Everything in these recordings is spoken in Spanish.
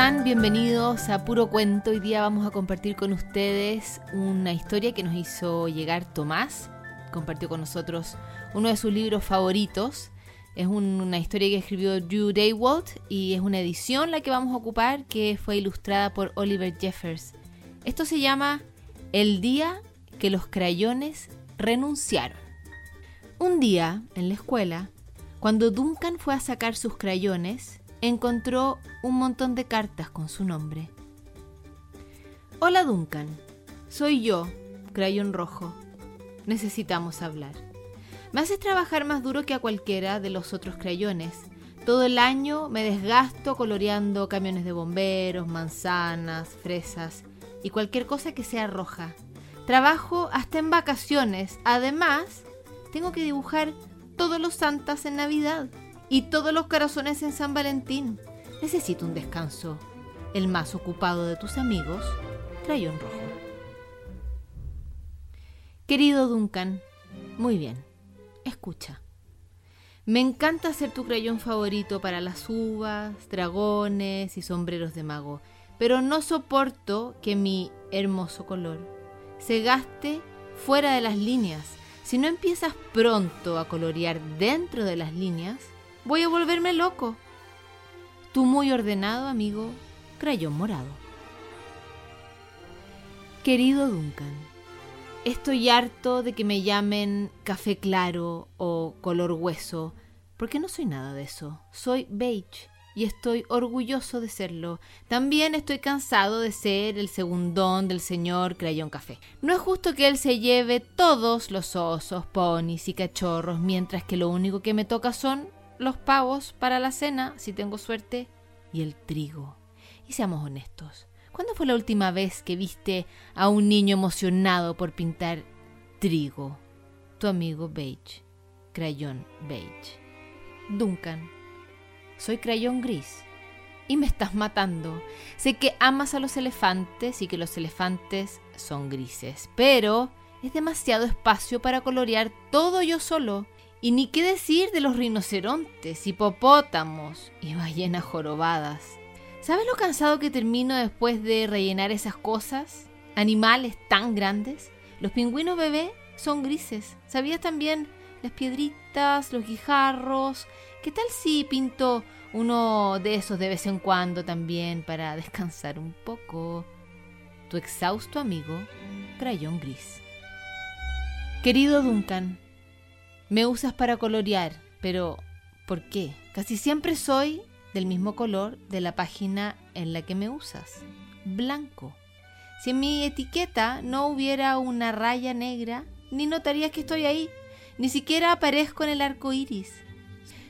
Bienvenidos a Puro Cuento. Hoy día vamos a compartir con ustedes una historia que nos hizo llegar Tomás. Compartió con nosotros uno de sus libros favoritos. Es una historia que escribió Drew Daywalt y es una edición la que vamos a ocupar que fue ilustrada por Oliver Jeffers. Esto se llama El día que los crayones renunciaron. Un día, en la escuela, cuando Duncan fue a sacar sus crayones, encontró un montón de cartas con su nombre. Hola Duncan, soy yo, Crayón Rojo. Necesitamos hablar. Me haces trabajar más duro que a cualquiera de los otros crayones. Todo el año me desgasto coloreando camiones de bomberos, manzanas, fresas y cualquier cosa que sea roja. Trabajo hasta en vacaciones. Además, tengo que dibujar todos los santas en Navidad y todos los corazones en San Valentín. Necesito un descanso. El más ocupado de tus amigos, Crayón Rojo. Querido Duncan, muy bien, escucha. Me encanta ser tu crayón favorito para las uvas, dragones y sombreros de mago, pero no soporto que mi hermoso color se gaste fuera de las líneas. Si no empiezas pronto a colorear dentro de las líneas, Voy a volverme loco. Tu muy ordenado amigo, Crayón Morado. Querido Duncan, estoy harto de que me llamen café claro o color hueso, porque no soy nada de eso. Soy beige y estoy orgulloso de serlo. También estoy cansado de ser el segundón del señor Crayón Café. No es justo que él se lleve todos los osos, ponis y cachorros, mientras que lo único que me toca son los pavos para la cena, si tengo suerte, y el trigo. Y seamos honestos, ¿cuándo fue la última vez que viste a un niño emocionado por pintar trigo? Tu amigo Beige, crayón beige. Duncan, soy crayón gris y me estás matando. Sé que amas a los elefantes y que los elefantes son grises, pero es demasiado espacio para colorear todo yo solo y ni qué decir de los rinocerontes, hipopótamos y ballenas jorobadas. ¿Sabes lo cansado que termino después de rellenar esas cosas? Animales tan grandes. Los pingüinos bebé son grises. ¿Sabías también las piedritas, los guijarros? ¿Qué tal si pinto uno de esos de vez en cuando también para descansar un poco? Tu exhausto amigo, Crayón Gris. Querido Duncan, me usas para colorear, pero ¿por qué? Casi siempre soy del mismo color de la página en la que me usas, blanco. Si en mi etiqueta no hubiera una raya negra, ni notarías que estoy ahí, ni siquiera aparezco en el arco iris.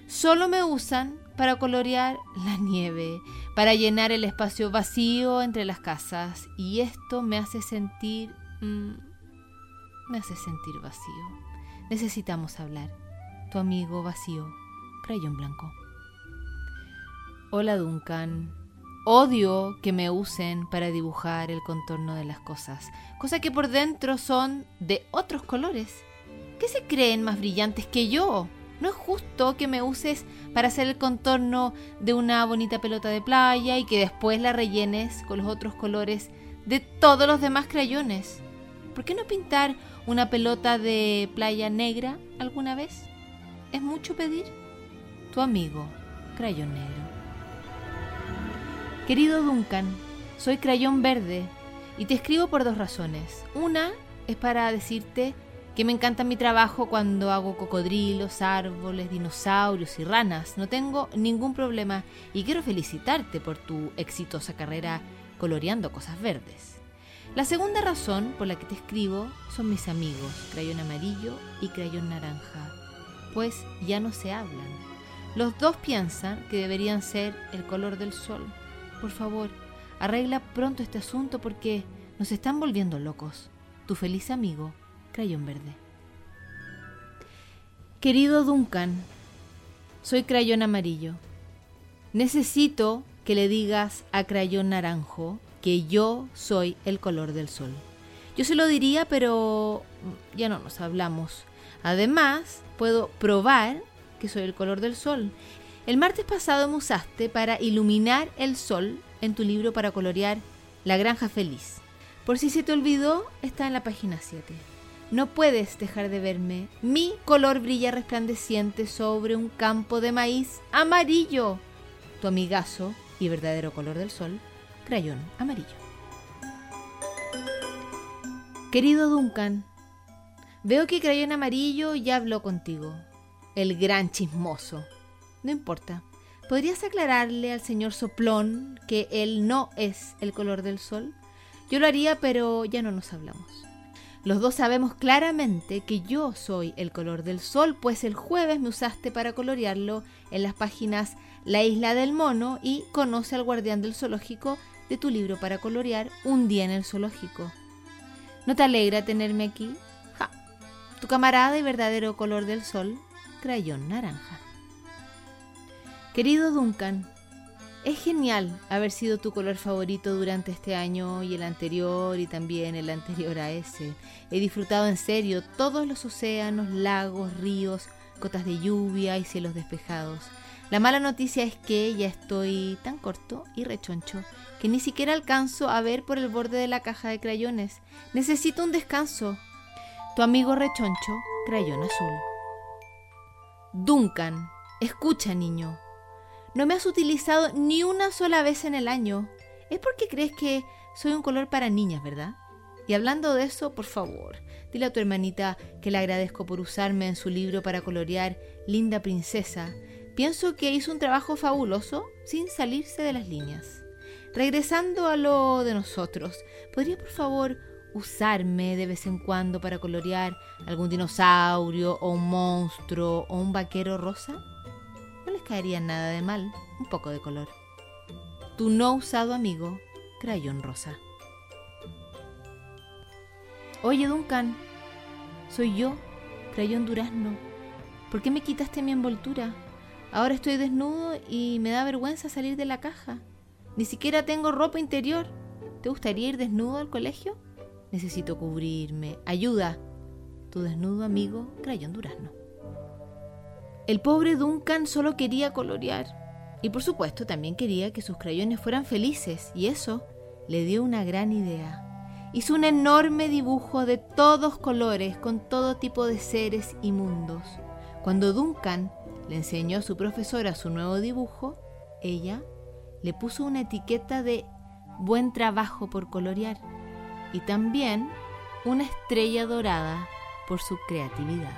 Solo me usan para colorear la nieve, para llenar el espacio vacío entre las casas, y esto me hace sentir. Mm, me hace sentir vacío. Necesitamos hablar. Tu amigo vacío, crayón blanco. Hola Duncan. Odio que me usen para dibujar el contorno de las cosas, cosas que por dentro son de otros colores. ¿Qué se creen más brillantes que yo? No es justo que me uses para hacer el contorno de una bonita pelota de playa y que después la rellenes con los otros colores de todos los demás crayones. ¿Por qué no pintar una pelota de playa negra alguna vez? ¿Es mucho pedir? Tu amigo, Crayón Negro. Querido Duncan, soy Crayón Verde y te escribo por dos razones. Una es para decirte que me encanta mi trabajo cuando hago cocodrilos, árboles, dinosaurios y ranas. No tengo ningún problema y quiero felicitarte por tu exitosa carrera coloreando cosas verdes. La segunda razón por la que te escribo son mis amigos, crayón amarillo y crayón naranja, pues ya no se hablan. Los dos piensan que deberían ser el color del sol. Por favor, arregla pronto este asunto porque nos están volviendo locos. Tu feliz amigo, crayón verde. Querido Duncan, soy crayón amarillo. Necesito que le digas a crayón naranjo que yo soy el color del sol. Yo se lo diría, pero ya no nos hablamos. Además, puedo probar que soy el color del sol. El martes pasado me usaste para iluminar el sol en tu libro para colorear La Granja Feliz. Por si se te olvidó, está en la página 7. No puedes dejar de verme. Mi color brilla resplandeciente sobre un campo de maíz amarillo. Tu amigazo y verdadero color del sol, crayón amarillo. Querido Duncan, veo que crayón amarillo ya habló contigo. El gran chismoso. No importa. ¿Podrías aclararle al señor Soplón que él no es el color del sol? Yo lo haría, pero ya no nos hablamos. Los dos sabemos claramente que yo soy el color del sol, pues el jueves me usaste para colorearlo en las páginas La isla del mono y Conoce al guardián del zoológico de tu libro para colorear Un día en el zoológico. ¿No te alegra tenerme aquí? Ja. Tu camarada y verdadero color del sol, crayón naranja. Querido Duncan, es genial haber sido tu color favorito durante este año y el anterior y también el anterior a ese. He disfrutado en serio todos los océanos, lagos, ríos, cotas de lluvia y cielos despejados. La mala noticia es que ya estoy tan corto y rechoncho que ni siquiera alcanzo a ver por el borde de la caja de crayones. Necesito un descanso. Tu amigo rechoncho, crayón azul. Duncan, escucha niño. No me has utilizado ni una sola vez en el año. Es porque crees que soy un color para niñas, ¿verdad? Y hablando de eso, por favor, dile a tu hermanita que le agradezco por usarme en su libro para colorear Linda Princesa. Pienso que hizo un trabajo fabuloso sin salirse de las líneas. Regresando a lo de nosotros, ¿podría por favor usarme de vez en cuando para colorear algún dinosaurio o un monstruo o un vaquero rosa? caería nada de mal un poco de color. Tu no usado amigo, Crayón Rosa. Oye, Duncan, soy yo, Crayón Durazno. ¿Por qué me quitaste mi envoltura? Ahora estoy desnudo y me da vergüenza salir de la caja. Ni siquiera tengo ropa interior. ¿Te gustaría ir desnudo al colegio? Necesito cubrirme. Ayuda. Tu desnudo amigo, Crayón Durazno. El pobre Duncan solo quería colorear. Y por supuesto también quería que sus crayones fueran felices, y eso le dio una gran idea. Hizo un enorme dibujo de todos colores con todo tipo de seres y mundos. Cuando Duncan le enseñó a su profesora su nuevo dibujo, ella le puso una etiqueta de buen trabajo por colorear y también una estrella dorada por su creatividad.